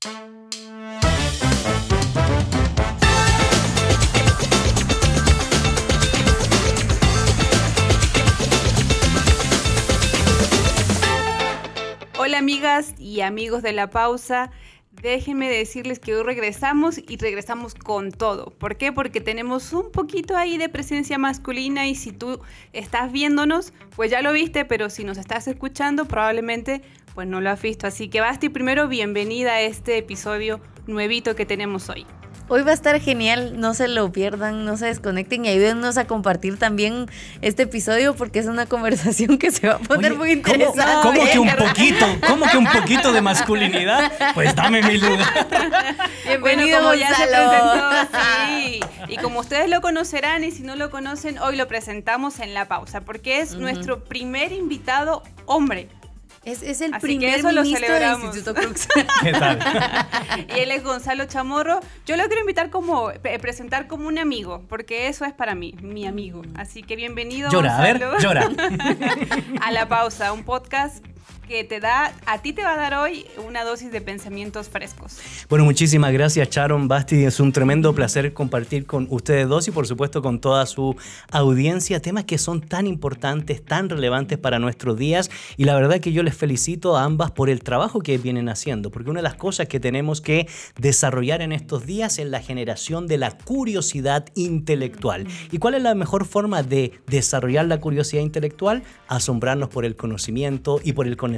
Hola amigas y amigos de la pausa. Déjenme decirles que hoy regresamos y regresamos con todo. ¿Por qué? Porque tenemos un poquito ahí de presencia masculina y si tú estás viéndonos, pues ya lo viste, pero si nos estás escuchando, probablemente pues no lo has visto. Así que Basti, primero bienvenida a este episodio nuevito que tenemos hoy. Hoy va a estar genial, no se lo pierdan, no se desconecten y ayúdennos a compartir también este episodio porque es una conversación que se va a poner muy interesante. ¿cómo, que un poquito? ¿Cómo que un poquito de masculinidad? Pues dame mi lugar. Bienvenido, bueno, ya se presentó, sí. Y como ustedes lo conocerán y si no lo conocen, hoy lo presentamos en la pausa porque es nuestro primer invitado hombre. Es, el primer ministro del Instituto Crux. ¿Qué tal? y él es Gonzalo Chamorro. Yo lo quiero invitar como, presentar como un amigo, porque eso es para mí, mi amigo. Así que bienvenido, llora, A ver, llora. a La Pausa, un podcast que te da, a ti te va a dar hoy una dosis de pensamientos frescos. Bueno, muchísimas gracias Sharon Basti, es un tremendo placer compartir con ustedes dos y por supuesto con toda su audiencia temas que son tan importantes, tan relevantes para nuestros días y la verdad que yo les felicito a ambas por el trabajo que vienen haciendo, porque una de las cosas que tenemos que desarrollar en estos días es la generación de la curiosidad intelectual. ¿Y cuál es la mejor forma de desarrollar la curiosidad intelectual? Asombrarnos por el conocimiento y por el conocimiento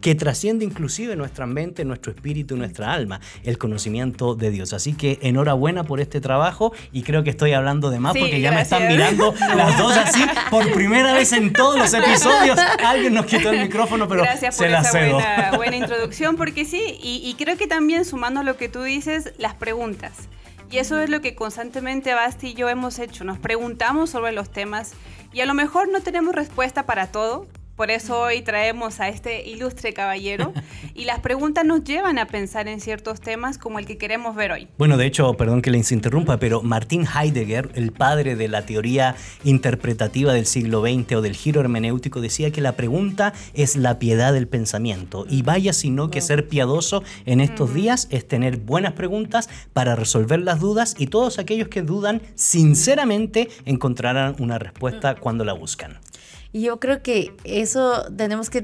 que trasciende inclusive nuestra mente, nuestro espíritu nuestra alma, el conocimiento de Dios. Así que enhorabuena por este trabajo y creo que estoy hablando de más porque ya me están mirando las dos así por primera vez en todos los episodios. Alguien nos quitó el micrófono, pero Gracias se por la esa cedo. Buena, buena introducción porque sí, y, y creo que también sumando a lo que tú dices, las preguntas. Y eso es lo que constantemente Basti y yo hemos hecho. Nos preguntamos sobre los temas y a lo mejor no tenemos respuesta para todo, por eso hoy traemos a este ilustre caballero y las preguntas nos llevan a pensar en ciertos temas como el que queremos ver hoy. Bueno, de hecho, perdón que les interrumpa, pero Martin Heidegger, el padre de la teoría interpretativa del siglo XX o del giro hermenéutico, decía que la pregunta es la piedad del pensamiento. Y vaya sino que ser piadoso en estos días es tener buenas preguntas para resolver las dudas y todos aquellos que dudan sinceramente encontrarán una respuesta cuando la buscan. Y yo creo que eso tenemos que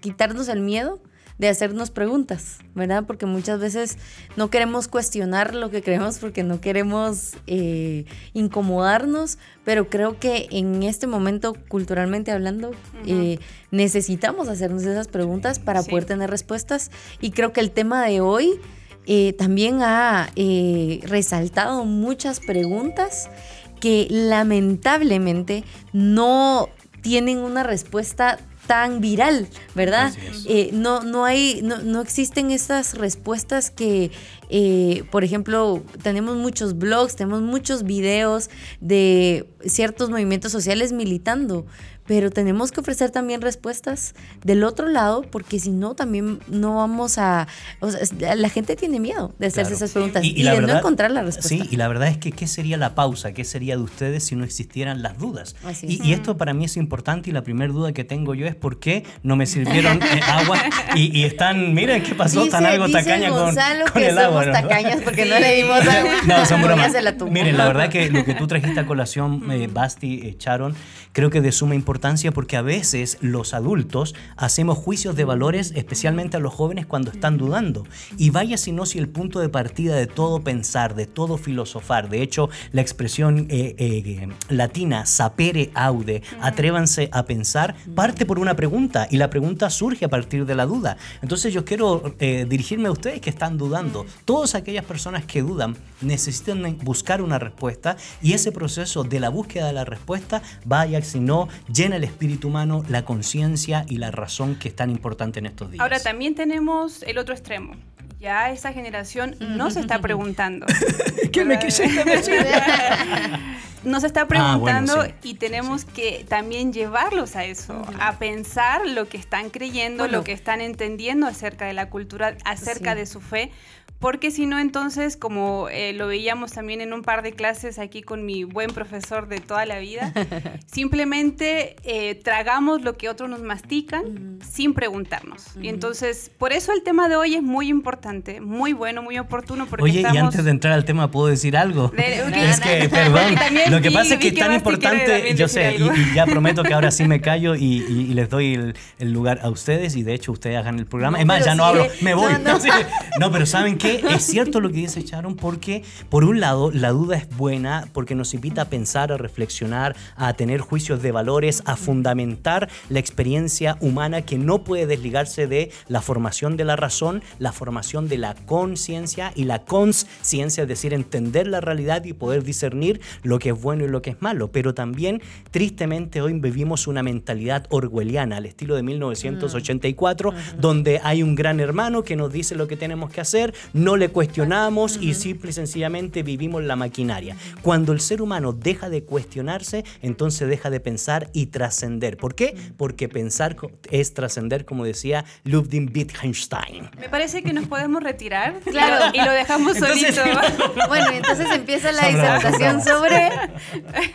quitarnos el miedo de hacernos preguntas, ¿verdad? Porque muchas veces no queremos cuestionar lo que creemos porque no queremos eh, incomodarnos, pero creo que en este momento, culturalmente hablando, eh, necesitamos hacernos esas preguntas para poder tener respuestas. Y creo que el tema de hoy eh, también ha resaltado muchas preguntas que lamentablemente no tienen una respuesta tan viral, ¿verdad? Eh, no, no hay, no, no, existen estas respuestas que, eh, por ejemplo, tenemos muchos blogs, tenemos muchos videos de ciertos movimientos sociales militando, pero tenemos que ofrecer también respuestas del otro lado, porque si no, también no vamos a... O sea, la gente tiene miedo de hacerse esas preguntas y, de no encontrar la respuesta. Sí, y la verdad es que ¿qué sería la pausa? ¿Qué sería de ustedes si no existieran las dudas? Y, y, esto para mí es importante y la primera duda que tengo yo es por qué no me sirvieron eh, agua y, están, miren qué pasó, dice, están algo tacaña con, con que el somos agua. tacañas porque no le dimos agua. no, son bromas. Miren, la verdad que lo que tú trajiste a colación, eh, Basti, eh, Charon, creo que de suma importancia porque a veces los adultos hacemos juicios de valores, especialmente a los jóvenes cuando están dudando. Y vaya si no si el punto de partida de todo pensar, de todo filosofar, de hecho la expresión eh, eh, latina sapere aude, atrévanse a pensar, parte por una pregunta y la pregunta surge a partir de la duda. Entonces yo quiero eh, dirigirme a ustedes que están dudando. Todas aquellas personas que dudan necesitan buscar una respuesta y ese proceso de la búsqueda de la respuesta vaya si no llena el espíritu humano, la conciencia y la razón que es tan importante en estos días. Ahora también tenemos el otro extremo. Ya esa generación no se está preguntando. ¿Qué me quisiste decir? nos está preguntando y tenemos que también llevarlos a eso, a pensar lo que están creyendo, lo que están entendiendo acerca de la cultura, acerca de su fe, porque si no, entonces, como eh, lo veíamos también en un par de clases aquí con mi buen profesor de toda la vida, simplemente eh, tragamos lo que otros nos mastican sin preguntarnos. Y entonces, por eso el tema de hoy es muy importante, muy bueno, muy oportuno. Porque Oye, y antes de entrar al tema, ¿puedo decir algo? es que, perdón, lo que pasa es que es tan importante, yo sé, y, ya prometo que ahora sí me callo y, les doy el, lugar a ustedes y de hecho ustedes hagan el programa. es más, ya no hablo, me voy. no pero ¿saben qué? es cierto lo que dice Sharon porque, por un lado, la duda es buena porque nos invita a pensar, a reflexionar, a tener juicios de valores, a fundamentar la experiencia humana que no puede desligarse de la formación de la razón, la formación de la conciencia y la consciencia, es decir, entender la realidad y poder discernir lo que es bueno y lo que es malo. Pero también, tristemente, hoy vivimos una mentalidad orwelliana al estilo de 1984, donde hay un gran hermano que nos dice lo que tenemos que hacer, no le cuestionamos y simple y sencillamente vivimos la maquinaria. Cuando el ser humano deja de cuestionarse, entonces deja de pensar y trascender. ¿Por qué? Porque pensar es trascender, como decía Ludwig Wittgenstein. Me parece que nos podemos retirar claro. y lo dejamos solito. bueno, entonces empieza la disertación sobre...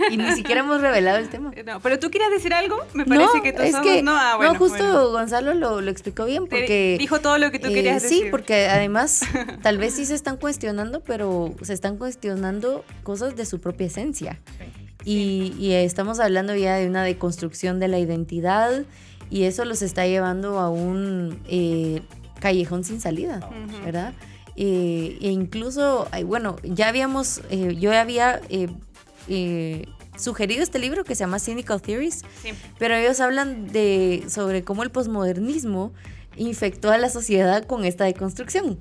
Y ni siquiera hemos revelado el tema. No, pero tú quieres decir algo? Me parece que es que, no, ah, bueno, no, justo Gonzalo lo, lo, explicó bien porque... Dijo todo lo que tú querías eh, decir. Sí, porque además tal vez sí se están cuestionando, pero se están cuestionando cosas de su propia esencia. Y, estamos hablando ya de una deconstrucción de la identidad y eso los está llevando a un eh, callejón sin salida, ¿verdad? Eh, e incluso, bueno, ya habíamos, eh, yo había sugerido este libro que se llama Cynical Theories, pero ellos hablan de sobre cómo el posmodernismo infectó a la sociedad con esta deconstrucción.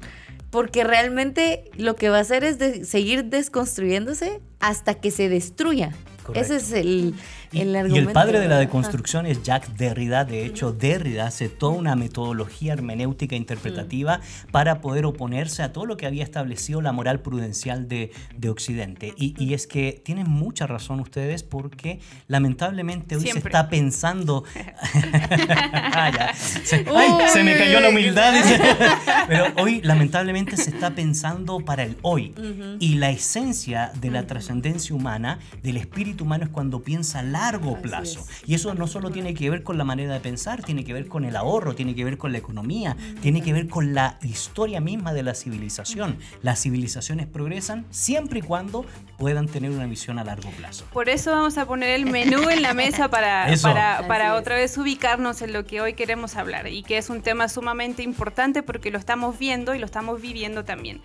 Porque realmente lo que va a hacer es seguir desconstruyéndose hasta que se destruya. Ese es el, y, el padre de la deconstrucción es Jacques Derrida. De hecho, Derrida hace toda una metodología hermenéutica interpretativa mm. para poder oponerse a todo lo que había establecido la moral prudencial de, Occidente. Y, es que tienen mucha razón ustedes porque lamentablemente hoy se está pensando... Ah, se, me cayó la humildad. Pero hoy lamentablemente se está pensando para el hoy. Y la esencia de la trascendencia humana, del espíritu humano, es cuando piensa la largo plazo. Y eso no solo tiene que ver con la manera de pensar, tiene que ver con el ahorro, tiene que ver con la economía, tiene que ver con la historia misma de la civilización. Las civilizaciones progresan siempre y cuando puedan tener una visión a largo plazo. Por eso vamos a poner el menú en la mesa para, para, para otra vez ubicarnos en lo que hoy queremos hablar y que es un tema sumamente importante porque lo estamos viendo y lo estamos viviendo también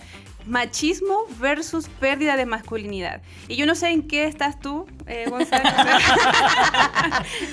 machismo versus pérdida de masculinidad. Y yo no sé en qué estás tú, eh, Gonzalo.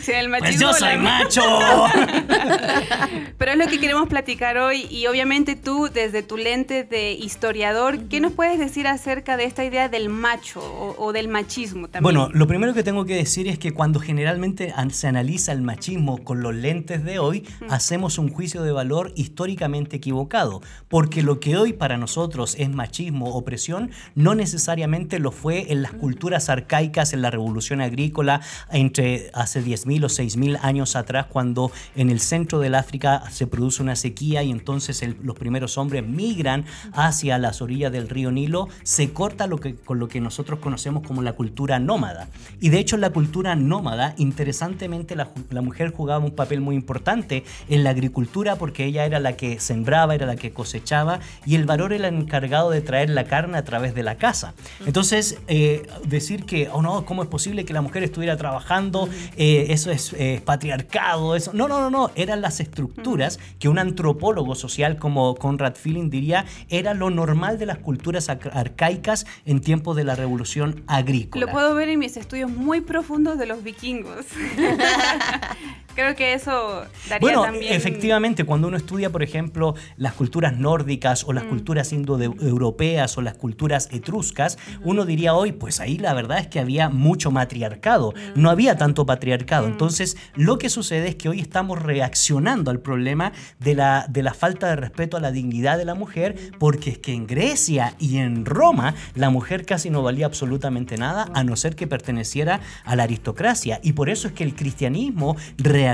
si el pues machismo. Pues yo soy macho. Pero es lo que queremos platicar hoy. Y obviamente tú, desde tu lente de historiador, ¿qué nos puedes decir acerca de esta idea del macho o, del machismo también? Bueno, lo primero que tengo que decir es que cuando generalmente se analiza el machismo con los lentes de hoy, hacemos un juicio de valor históricamente equivocado. Porque lo que hoy para nosotros es machismo, opresión, no necesariamente lo fue en las culturas arcaicas, en la revolución agrícola, entre hace 10.000 o 6.000 años atrás, cuando en el centro del África se produce una sequía y entonces los primeros hombres migran hacia las orillas del río Nilo, se corta lo que, con lo que nosotros conocemos como la cultura nómada. Y de hecho la cultura nómada, interesantemente, la, la mujer jugaba un papel muy importante en la agricultura porque ella era la que sembraba, era la que cosechaba y el varón era el encargado de traer la carne a través de la casa. Entonces, eh, decir que, oh no, ¿cómo es posible que la mujer estuviera trabajando? Eh, eso es eh, patriarcado, eso. No, no, no, no, eran las estructuras que un antropólogo social como Conrad Feeling diría era lo normal de las culturas arcaicas en tiempos de la revolución agrícola. Lo puedo ver en mis estudios muy profundos de los vikingos. Creo que eso daría bueno, también... efectivamente, cuando uno estudia, por ejemplo, las culturas nórdicas o las Mm. culturas indoeuropeas o las culturas etruscas, uno diría hoy, pues ahí la verdad es que había mucho matriarcado, Mm. no había tanto patriarcado. Entonces, lo que sucede es que hoy estamos reaccionando al problema de la, de la falta de respeto a la dignidad de la mujer, porque es que en Grecia y en Roma la mujer casi no valía absolutamente nada, a no ser que perteneciera a la aristocracia. Y por eso es que el cristianismo reacciona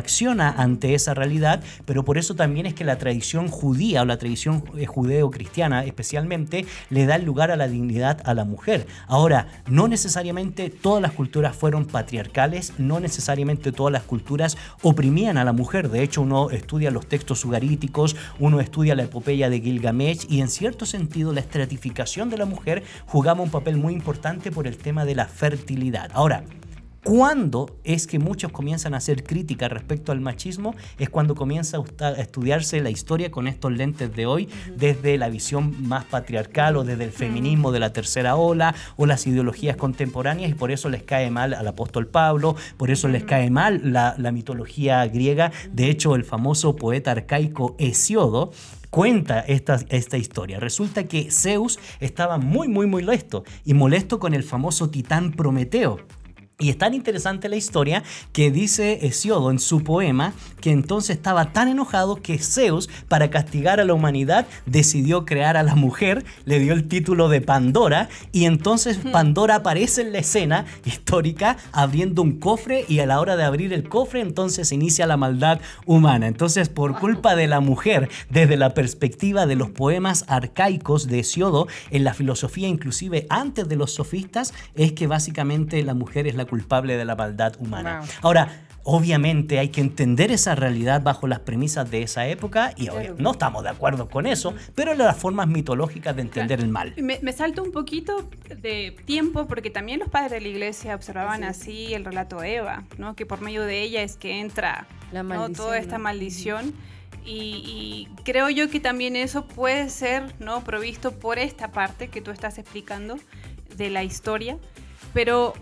ante esa realidad, pero por eso también es que la tradición judía o la tradición eh, judeo-cristiana especialmente le da el lugar a la dignidad a la mujer. Ahora, no necesariamente todas las culturas fueron patriarcales, no necesariamente todas las culturas oprimían a la mujer. De hecho, uno estudia los textos sugaríticos, uno estudia la epopeya de Gilgamesh y en cierto sentido la estratificación de la mujer jugaba un papel muy importante por el tema de la fertilidad. Ahora, ¿Cuándo es que muchos comienzan a hacer crítica respecto al machismo? Es cuando comienza a estudiarse la historia con estos lentes de hoy, desde la visión más patriarcal o desde el feminismo de la tercera ola o las ideologías contemporáneas y por eso les cae mal al apóstol Pablo, por eso les cae mal la, la mitología griega. De hecho, el famoso poeta arcaico Hesiodo cuenta esta, esta historia. Resulta que Zeus estaba muy, muy, muy molesto y molesto con el famoso titán Prometeo. Y es tan interesante la historia que dice Hesiodo en su poema que entonces estaba tan enojado que Zeus, para castigar a la humanidad, decidió crear a la mujer, le dio el título de Pandora y entonces Pandora aparece en la escena histórica abriendo un cofre y a la hora de abrir el cofre entonces inicia la maldad humana. Entonces por culpa de la mujer, desde la perspectiva de los poemas arcaicos de Hesiodo, en la filosofía inclusive antes de los sofistas, es que básicamente la mujer es la culpable de la maldad humana. Wow. Ahora, obviamente hay que entender esa realidad bajo las premisas de esa época y obvio, no estamos de acuerdo con eso, pero las formas mitológicas de entender el mal. Me, me salto un poquito de tiempo porque también los padres de la iglesia observaban así el relato de Eva, ¿no? que por medio de ella es que entra La ¿no? toda esta maldición. Y, y creo yo que también eso puede ser ¿no? provisto por esta parte que tú estás explicando de la historia. Pero,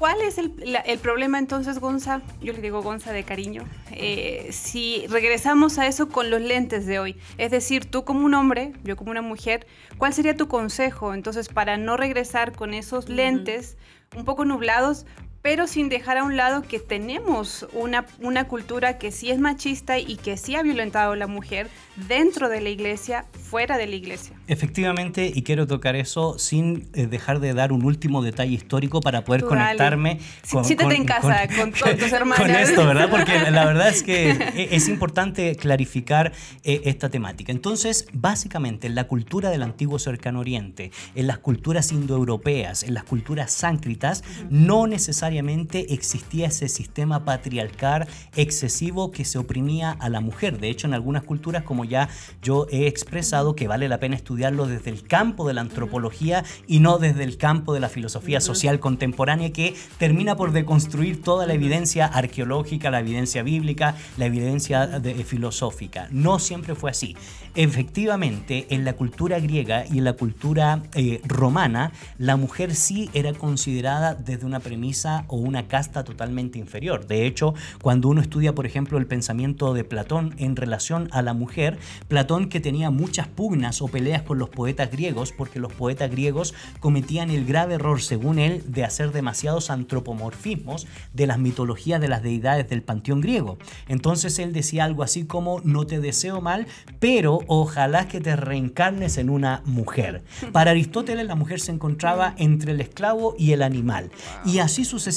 ¿cuál es el, la- el problema entonces, Gonza? Yo le digo Gonza de cariño. Eh, si regresamos a eso con los lentes de hoy, es decir, tú como un hombre, yo como una mujer, ¿cuál sería tu consejo entonces para no regresar con esos lentes un poco nublados? Pero sin dejar a un lado que tenemos una, una cultura que sí es machista y que sí ha violentado a la mujer dentro de la iglesia, fuera de la iglesia. Efectivamente, y quiero tocar eso sin eh, dejar de dar un último detalle histórico para poder Tú conectarme Sí, siéntate en casa con todos tus hermanos. Con esto, ¿verdad? Porque la verdad es que e- es importante clarificar eh, esta temática. Entonces, básicamente, en la cultura del antiguo cercano oriente, en las culturas indoeuropeas, en las culturas sáncritas, no necesariamente existía ese sistema patriarcal excesivo que se oprimía a la mujer. De hecho, en algunas culturas, como ya yo he expresado, que vale la pena estudiarlo desde el campo de la antropología y no desde el campo de la filosofía social contemporánea que termina por deconstruir toda la evidencia arqueológica, la evidencia bíblica, la evidencia de- filosófica. No siempre fue así. Efectivamente, en la cultura griega y en la cultura eh, romana, la mujer sí era considerada desde una premisa o una casta totalmente inferior. De hecho, cuando uno estudia, por ejemplo, el pensamiento de Platón en relación a la mujer, Platón que tenía muchas pugnas o peleas con los poetas griegos, porque los poetas griegos cometían el grave error, según él, de hacer demasiados antropomorfismos de las mitologías de las deidades del panteón griego. Entonces él decía algo así como, no te deseo mal, pero ojalá que te reencarnes en una mujer. Para Aristóteles la mujer se encontraba entre el esclavo y el animal. Y así sucesivamente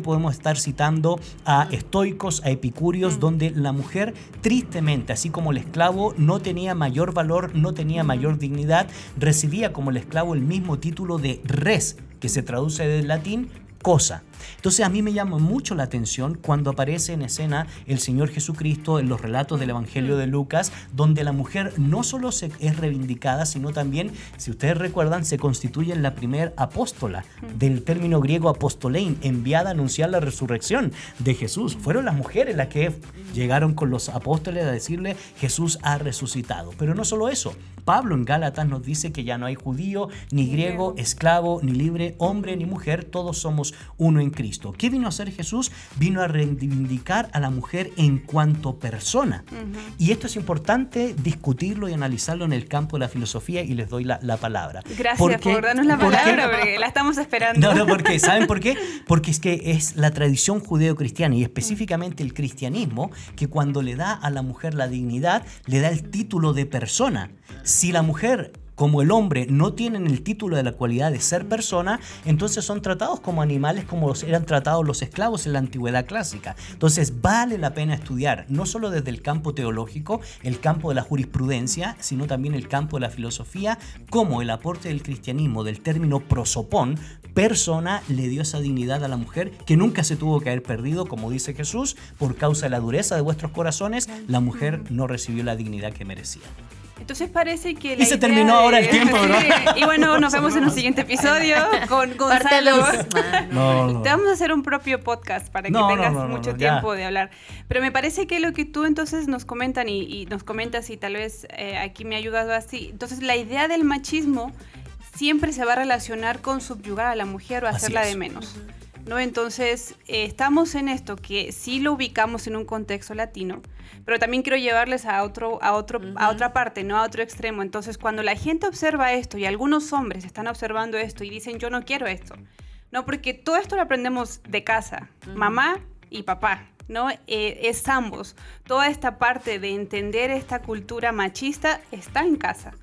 podemos estar citando a estoicos, a epicúreos, donde la mujer tristemente, así como el esclavo, no tenía mayor valor, no tenía mayor dignidad, recibía como el esclavo el mismo título de res, que se traduce del latín cosa. Entonces a mí me llama mucho la atención cuando aparece en escena el Señor Jesucristo en los relatos del Evangelio de Lucas, donde la mujer no solo se es reivindicada, sino también, si ustedes recuerdan, se constituye en la primer apóstola del término griego apostolein, enviada a anunciar la resurrección de Jesús. Fueron las mujeres las que llegaron con los apóstoles a decirle Jesús ha resucitado. Pero no solo eso, Pablo en Gálatas nos dice que ya no hay judío, ni griego, esclavo, ni libre, hombre, ni mujer, todos somos uno en en Cristo. ¿Qué vino a hacer Jesús? Vino a reivindicar a la mujer en cuanto persona. Y esto es importante discutirlo y analizarlo en el campo de la filosofía y les doy la, palabra. Gracias por darnos la palabra, porque la estamos esperando. No, no, porque, ¿saben por qué? Porque es que es la tradición judeo-cristiana y específicamente el cristianismo que cuando le da a la mujer la dignidad, le da el título de persona. Si la mujer como el hombre no tienen el título de la cualidad de ser persona, entonces son tratados como animales como eran tratados los esclavos en la antigüedad clásica. Entonces vale la pena estudiar, no solo desde el campo teológico, el campo de la jurisprudencia, sino también el campo de la filosofía, cómo el aporte del cristianismo del término prosopón, persona, le dio esa dignidad a la mujer que nunca se tuvo que haber perdido, como dice Jesús, por causa de la dureza de vuestros corazones, la mujer no recibió la dignidad que merecía. Entonces parece que la Y se terminó ahora el tiempo, ¿verdad? Y bueno, nos vemos en un siguiente episodio con Gonzalo. Te vamos a hacer un propio podcast para que tengas mucho tiempo de hablar. Pero me parece que lo que tú entonces nos comentan y, nos comentas y tal vez eh, aquí me ayudas así. Entonces la idea del machismo siempre se va a relacionar con subyugar a la mujer o hacerla de menos. ¿No? Entonces, eh, estamos en esto que sí lo ubicamos en un contexto latino, pero también quiero llevarles a, otro, a, otro, a otra parte, no a otro extremo. Entonces, cuando la gente observa esto y algunos hombres están observando esto y dicen, yo no quiero esto, no, porque todo esto lo aprendemos de casa, mamá y papá. ¿no? Eh, es ambos. Toda esta parte de entender esta cultura machista está en casa.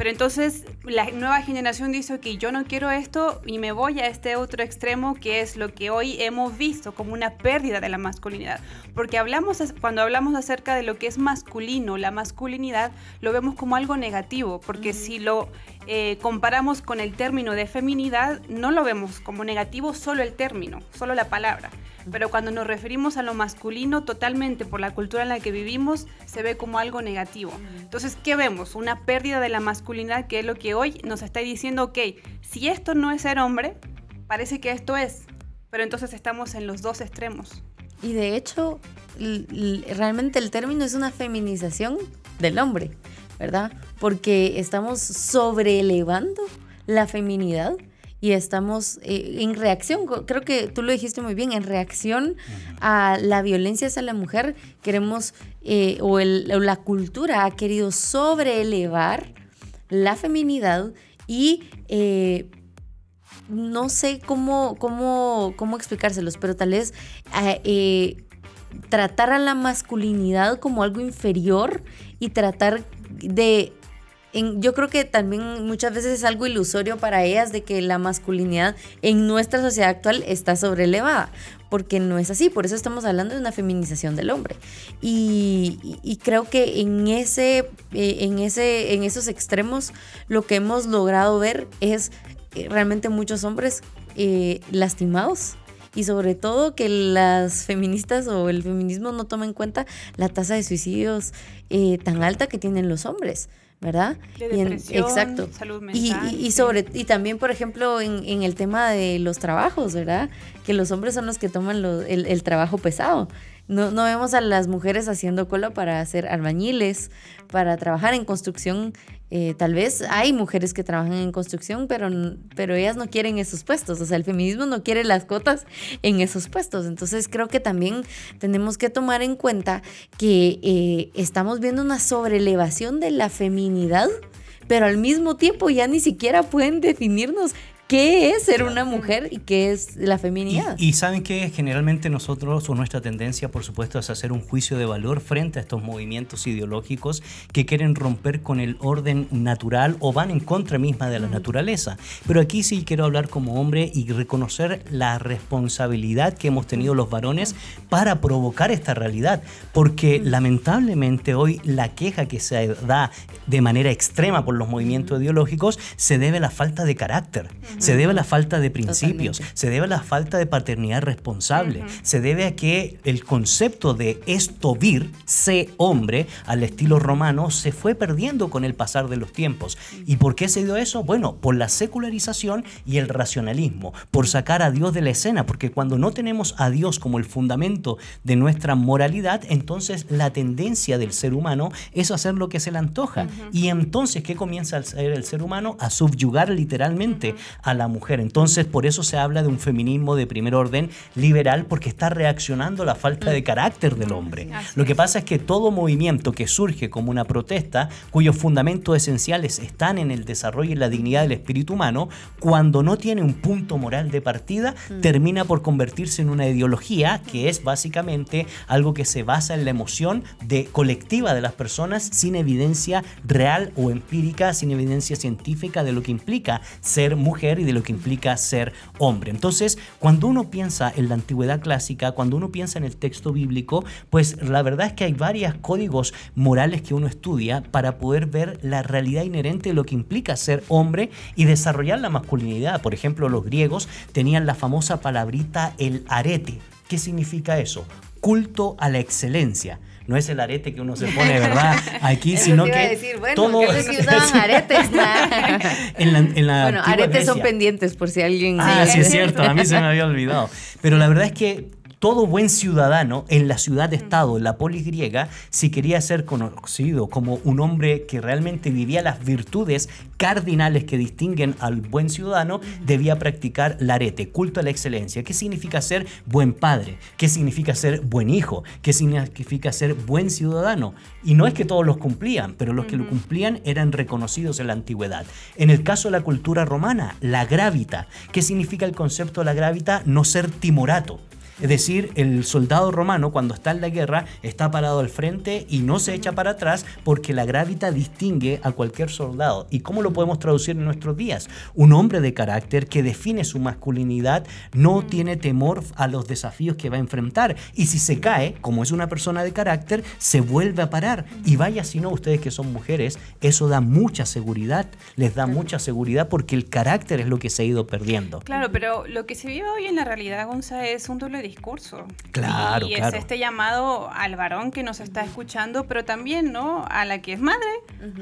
Pero entonces la nueva generación dice que yo no quiero esto y me voy a este otro extremo que es lo que hoy hemos visto como una pérdida de la masculinidad. Porque hablamos, cuando hablamos acerca de lo que es masculino, la masculinidad, lo vemos como algo negativo, porque si lo eh, comparamos con el término de feminidad, no lo vemos como negativo solo el término, solo la palabra. Pero cuando nos referimos a lo masculino, totalmente por la cultura en la que vivimos, se ve como algo negativo. Entonces, ¿qué vemos? Una pérdida de la masculinidad, que es lo que hoy nos está diciendo, ok, si esto no es ser hombre, parece que esto es. Pero entonces estamos en los dos extremos. Y de hecho, realmente el término es una feminización del hombre, ¿verdad? Porque estamos sobreelevando la feminidad y estamos eh, en reacción, creo que tú lo dijiste muy bien, en reacción a la violencia hacia la mujer, queremos, eh, o, la cultura ha querido sobreelevar la feminidad y eh, no sé cómo, cómo, cómo explicárselos, pero tal vez tratar a la masculinidad como algo inferior y tratar de yo creo que también muchas veces es algo ilusorio para ellas de que la masculinidad en nuestra sociedad actual está sobrelevada, porque no es así, por eso estamos hablando de una feminización del hombre. Y, creo que en, ese, eh, en, ese, en esos extremos lo que hemos logrado ver es eh, realmente muchos hombres eh, lastimados y sobre todo que las feministas o el feminismo no tomen en cuenta la tasa de suicidios tan alta que tienen los hombres. ¿verdad? y exacto. salud mental. Y, sobre, y también, por ejemplo, en, el tema de los trabajos, ¿verdad? Que los hombres son los que toman el, el, trabajo pesado. No, no vemos a las mujeres haciendo cola para hacer albañiles, para trabajar en construcción eh, tal vez hay mujeres que trabajan en construcción, pero, pero ellas no quieren esos puestos. O sea, el feminismo no quiere las cotas en esos puestos. Entonces creo que también tenemos que tomar en cuenta que eh, estamos viendo una sobrelevación de la feminidad, pero al mismo tiempo ya ni siquiera pueden definirnos qué es ser una mujer y qué es la feminidad. Y, saben que generalmente nosotros o nuestra tendencia, por supuesto, es hacer un juicio de valor frente a estos movimientos ideológicos que quieren romper con el orden natural o van en contra misma de la naturaleza. Pero aquí sí quiero hablar como hombre y reconocer la responsabilidad que hemos tenido los varones para provocar esta realidad, porque lamentablemente hoy la queja que se da de manera extrema por los movimientos ideológicos se debe a la falta de carácter se debe a la falta de principios, se debe a la falta de paternidad responsable, se debe a que el concepto de esto vir, sé hombre, al estilo romano, se fue perdiendo con el pasar de los tiempos. ¿Y por qué se dio eso? Bueno, por la secularización y el racionalismo, por sacar a Dios de la escena, porque cuando no tenemos a Dios como el fundamento de nuestra moralidad, entonces la tendencia del ser humano es hacer lo que se le antoja. Y entonces, ¿qué comienza a hacer el ser humano? A subyugar literalmente a la mujer. Entonces, por eso se habla de un feminismo de primer orden liberal, porque está reaccionando a la falta de carácter del hombre. Lo que pasa es que todo movimiento que surge como una protesta, cuyos fundamentos esenciales están en el desarrollo y la dignidad del espíritu humano, cuando no tiene un punto moral de partida, mm. termina por convertirse en una ideología que es básicamente algo que se basa en la emoción de colectiva de las personas sin evidencia real o empírica, sin evidencia científica de lo que implica ser mujer y de lo que implica ser hombre. Entonces, cuando uno piensa en la antigüedad clásica, cuando uno piensa en el texto bíblico, pues la verdad es que hay varios códigos morales que uno estudia para poder ver la realidad inherente de lo que implica ser hombre y desarrollar la masculinidad. Por ejemplo, los griegos tenían la famosa palabrita el arete. ¿Qué significa eso? Culto a la excelencia no es el arete que uno se pone, ¿verdad? Aquí, sino que decir, bueno, todo... usaban aretes. bueno, aretes son pendientes por si alguien... Ah, sí, es cierto, a mí se me había olvidado. Pero la verdad es que todo buen ciudadano en la ciudad-estado, en la polis griega, si quería ser conocido como un hombre que realmente vivía las virtudes cardinales que distinguen al buen ciudadano, debía practicar la arete, culto a la excelencia. ¿Qué significa ser buen padre? ¿Qué significa ser buen hijo? ¿Qué significa ser buen ciudadano? Y no es que todos los cumplían, pero los que lo cumplían eran reconocidos en la antigüedad. En el caso de la cultura romana, la gravita. ¿Qué significa el concepto de la gravita? No ser timorato. Es decir, el soldado romano cuando está en la guerra está parado al frente y no se echa para atrás porque la gravita distingue a cualquier soldado. ¿Y cómo lo podemos traducir en nuestros días? Un hombre de carácter que define su masculinidad no tiene temor a los desafíos que va a enfrentar. Y si se cae, como es una persona de carácter, se vuelve a parar. Y vaya si no, ustedes que son mujeres, eso da mucha seguridad, les da mucha seguridad porque el carácter es lo que se ha ido perdiendo. Claro, pero lo que se vive hoy en la realidad, Gonza, es un doble discurso. Claro, y es este llamado al varón que nos está escuchando, pero también, ¿no? A la que es madre,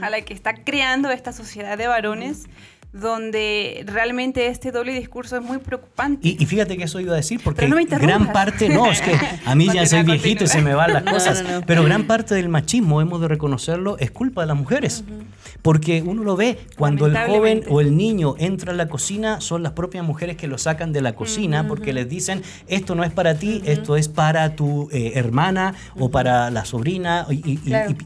a la que está creando esta sociedad de varones donde realmente este doble discurso es muy preocupante. Y, fíjate que eso iba a decir, porque gran parte, no, es que a mí ya soy viejito y se me van las cosas, pero gran parte del machismo, hemos de reconocerlo, es culpa de las mujeres. Porque uno lo ve, cuando el joven o el niño entra a la cocina, son las propias mujeres que lo sacan de la cocina porque les dicen, esto no es para ti, esto es para tu eh, hermana o para la sobrina. Y,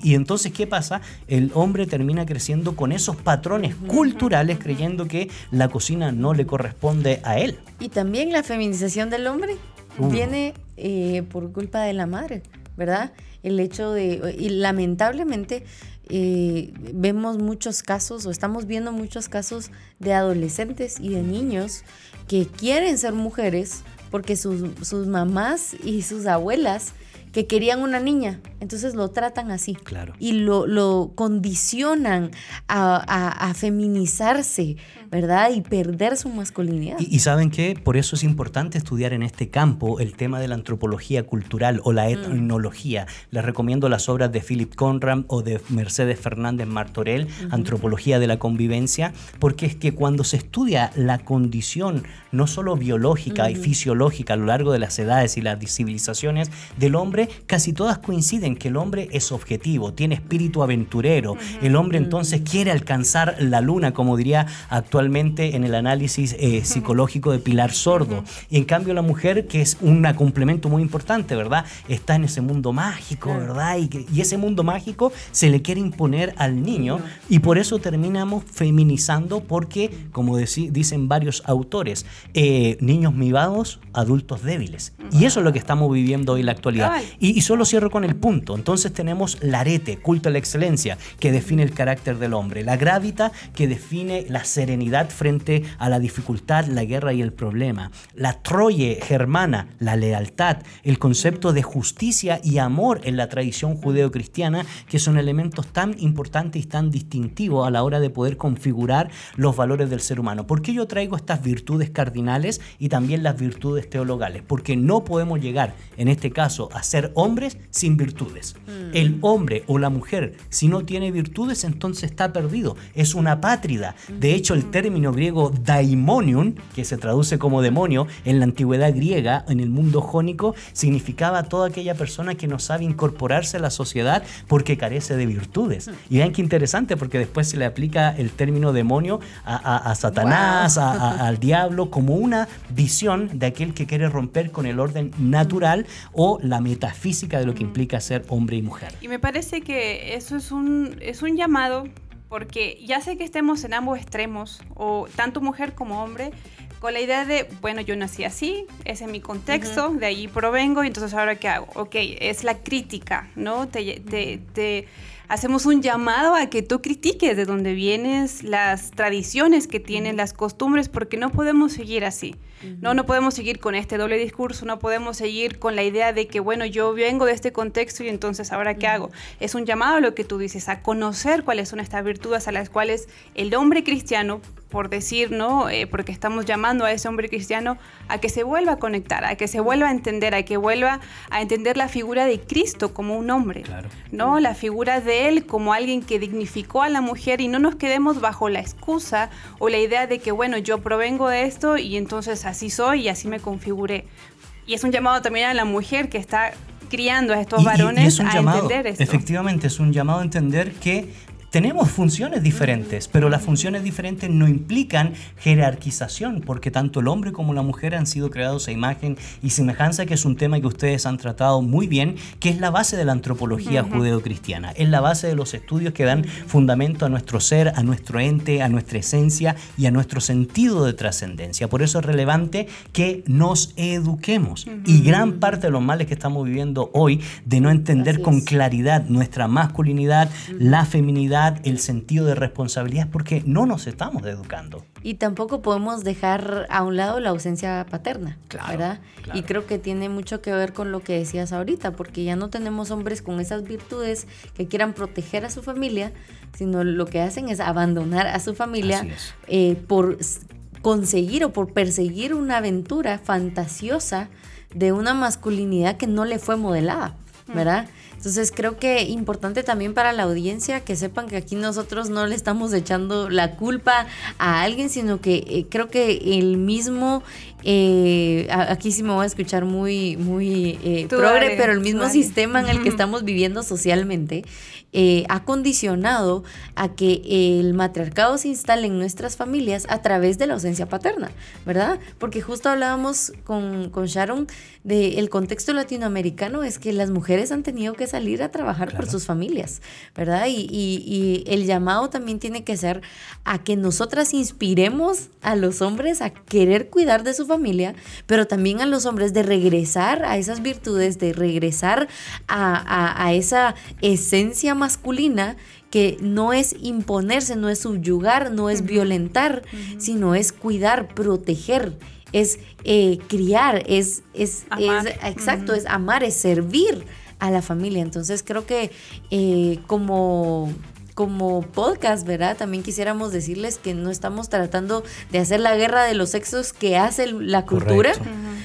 y, entonces, ¿qué pasa? El hombre termina creciendo con esos patrones culturales creyendo que la cocina no le corresponde a él. Y también la feminización del hombre viene eh, por culpa de la madre, ¿verdad? El hecho de, y lamentablemente eh, vemos muchos casos o estamos viendo muchos casos de adolescentes y de niños que quieren ser mujeres porque sus, sus mamás y sus abuelas que querían una niña, entonces lo tratan así. Claro. Y lo, lo condicionan a, a, feminizarse, ¿verdad? Y perder su masculinidad. Y, saben que por eso es importante estudiar en este campo el tema de la antropología cultural o la mm. etnología. Les recomiendo las obras de Philip Conrad o de Mercedes Fernández Martorell, Antropología de la Convivencia, porque es que cuando se estudia la condición no solo biológica y fisiológica a lo largo de las edades y las civilizaciones del hombre, casi todas coinciden que el hombre es objetivo, tiene espíritu aventurero. El hombre entonces quiere alcanzar la luna, como diría actualmente en el análisis eh, psicológico de Pilar Sordo. Y en cambio la mujer, que es un complemento muy importante, ¿verdad? Está en ese mundo mágico, ¿verdad? Y, ese mundo mágico se le quiere imponer al niño y por eso terminamos feminizando porque, como dicen varios autores, eh, niños mivados, adultos débiles. Y eso es lo que estamos viviendo hoy en la actualidad. Y, solo cierro con el punto. Entonces tenemos la arete, culto a la excelencia, que define el carácter del hombre. La gravita, que define la serenidad frente a la dificultad, la guerra y el problema. La troye germana, la lealtad. El concepto de justicia y amor en la tradición judeocristiana, que son elementos tan importantes y tan distintivos a la hora de poder configurar los valores del ser humano. ¿Por qué yo traigo estas virtudes cardinales y también las virtudes teologales? Porque no podemos llegar, en este caso, a ser hombres sin virtudes. Mm. El hombre o la mujer, si no tiene virtudes, entonces está perdido. Es una pátrida. De hecho, el término griego daimonium, que se traduce como demonio, en la antigüedad griega, en el mundo jónico, significaba toda aquella persona que no sabe incorporarse a la sociedad porque carece de virtudes. Y vean qué interesante, porque después se le aplica el término demonio a, Satanás, al diablo, como una visión de aquel que quiere romper con el orden natural o la metafísica de lo que implica ser hombre y mujer. Y me parece que eso es un, es un llamado porque ya sé que estemos en ambos extremos, o tanto mujer como hombre, con la idea de, bueno, yo nací así, ese es mi contexto, de allí provengo, y entonces ahora qué hago? Ok, es la crítica, ¿no? Te, te, te, hacemos un llamado a que tú critiques de dónde vienes, las tradiciones que tienen, las costumbres, porque no podemos seguir así. No, no podemos seguir con este doble discurso, no podemos seguir con la idea de que, bueno, yo vengo de este contexto y entonces ahora qué hago. Es un llamado a lo que tú dices, a conocer cuáles son estas virtudes a las cuales el hombre cristiano por decir, ¿no? Eh, porque estamos llamando a ese hombre cristiano a que se vuelva a conectar, a que se vuelva a entender, a que vuelva a entender la figura de Cristo como un hombre, ¿no? La figura de él como alguien que dignificó a la mujer y no nos quedemos bajo la excusa o la idea de que, bueno, yo provengo de esto y entonces así soy y así me configuré. Y es un llamado también a la mujer que está criando a estos varones a entender esto. Efectivamente, es un llamado a entender que tenemos funciones diferentes, pero las funciones diferentes no implican jerarquización, porque tanto el hombre como la mujer han sido creados a imagen y semejanza, que es un tema que ustedes han tratado muy bien, que es la base de la antropología judeocristiana, es la base de los estudios que dan fundamento a nuestro ser, a nuestro ente, a nuestra esencia y a nuestro sentido de trascendencia. Por eso es relevante que nos eduquemos. Y gran parte de los males que estamos viviendo hoy, de no entender con claridad nuestra masculinidad, la feminidad, el sentido de responsabilidad, porque no nos estamos educando. Y tampoco podemos dejar a un lado la ausencia paterna, ¿verdad? Y creo que tiene mucho que ver con lo que decías ahorita, porque ya no tenemos hombres con esas virtudes que quieran proteger a su familia, sino lo que hacen es abandonar a su familia eh, por conseguir o por perseguir una aventura fantasiosa de una masculinidad que no le fue modelada, ¿verdad? Entonces creo que importante también para la audiencia que sepan que aquí nosotros no le estamos echando la culpa a alguien, sino que eh, creo que el mismo eh, aquí sí me voy a escuchar muy, muy eh, progre, pero el mismo sistema en el que estamos viviendo socialmente eh, ha condicionado a que el matriarcado se instale en nuestras familias a través de la ausencia paterna, ¿verdad? Porque justo hablábamos con, con Sharon del contexto latinoamericano, es que las mujeres han tenido que salir a trabajar por sus familias, ¿verdad? Y, y, y el llamado también tiene que ser a que nosotras inspiremos a los hombres a querer cuidar de su familia, pero también a los hombres de regresar a esas virtudes, de regresar a, esa esencia masculina que no es imponerse, no es subyugar, no es violentar, sino es cuidar, proteger, es eh, criar, es, es, exacto, es amar, es servir a la familia. Entonces creo que eh, como como podcast, ¿verdad? También quisiéramos decirles que no estamos tratando de hacer la guerra de los sexos que hace la cultura,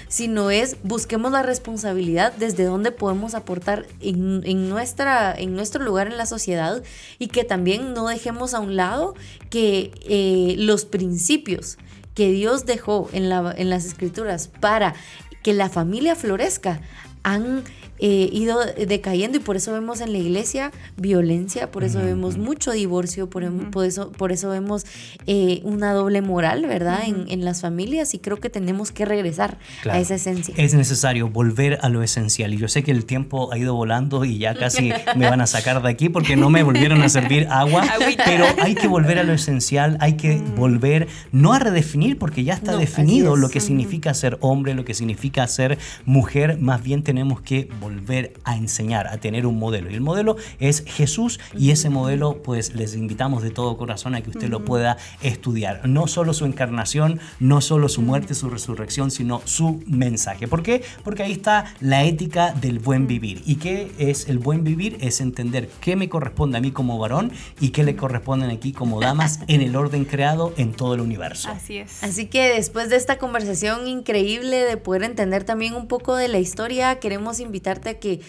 sino es busquemos la responsabilidad desde donde podemos aportar en, nuestra, en nuestro lugar en la sociedad y que también no dejemos a un lado que eh, los principios que Dios dejó en, la, en las escrituras para que la familia florezca han eh, ido decayendo y por eso vemos en la iglesia violencia, por eso vemos mucho divorcio, por, em, por, eso, por eso vemos eh, una doble moral, ¿verdad? en, en, las familias y creo que tenemos que regresar a esa esencia. Es necesario volver a lo esencial y yo sé que el tiempo ha ido volando y ya casi me van a sacar de aquí porque no me volvieron a servir agua, pero hay que volver a lo esencial, hay que volver no a redefinir porque ya está definido lo que significa ser hombre, lo que significa ser mujer, más bien tenemos que volver a enseñar, a tener un modelo. Y el modelo es Jesús y ese modelo pues les invitamos de todo corazón a que usted lo pueda estudiar. No solo su encarnación, no solo su muerte, su resurrección, sino su mensaje. ¿Por qué? Porque ahí está la ética del buen vivir. ¿Y qué es el buen vivir? Es entender qué me corresponde a mí como varón y qué le corresponden aquí como damas en el orden creado en todo el universo. Así es. Así que después de esta conversación increíble de poder entender también un poco de la historia, queremos invitar que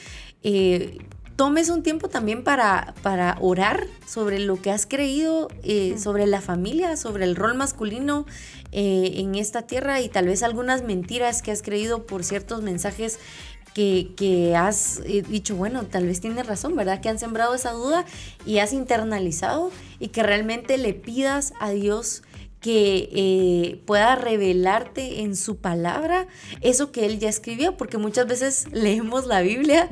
eh, tomes un tiempo también para, para orar sobre lo que has creído, eh, sobre la familia, sobre el rol masculino eh, en esta tierra y tal vez algunas mentiras que has creído por ciertos mensajes que, que, has dicho, bueno, tal vez tienes razón, ¿verdad? Que han sembrado esa duda y has internalizado y que realmente le pidas a Dios que eh, pueda revelarte en su palabra eso que él ya escribió, porque muchas veces leemos la Biblia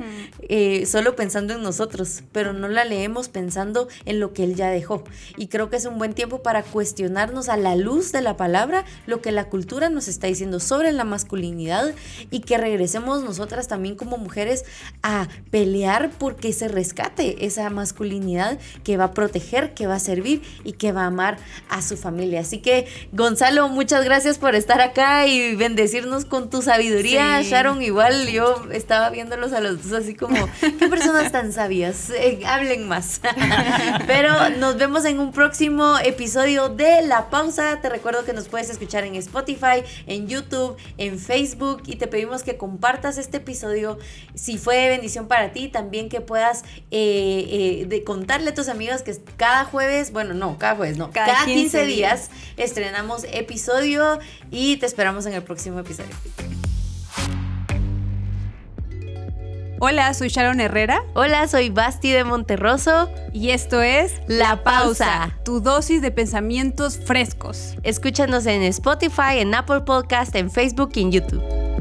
eh, solo pensando en nosotros, pero no la leemos pensando en lo que él ya dejó. Y creo que es un buen tiempo para cuestionarnos a la luz de la palabra lo que la cultura nos está diciendo sobre la masculinidad y que regresemos nosotras también como mujeres a pelear porque se rescate esa masculinidad que va a proteger, que va a servir y que va a amar a su familia. Así que, Gonzalo, muchas gracias por estar acá y bendecirnos con tu sabiduría. Sharon, igual yo estaba viéndolos a los dos así como, qué personas tan sabias, eh, hablen más. Pero nos vemos en un próximo episodio de La Pausa. Te recuerdo que nos puedes escuchar en Spotify, en YouTube, en Facebook y te pedimos que compartas este episodio si fue bendición para ti, también que puedas eh, eh, de contarle a tus amigos que cada jueves, bueno, no, cada jueves, no, cada, 15, días estrenamos episodio y te esperamos en el próximo episodio. Hola, soy Sharon Herrera. Hola, soy Basti de Monterroso. Y esto es La Pausa, tu dosis de pensamientos frescos. Escúchanos en Spotify, en Apple Podcast, en Facebook y en YouTube.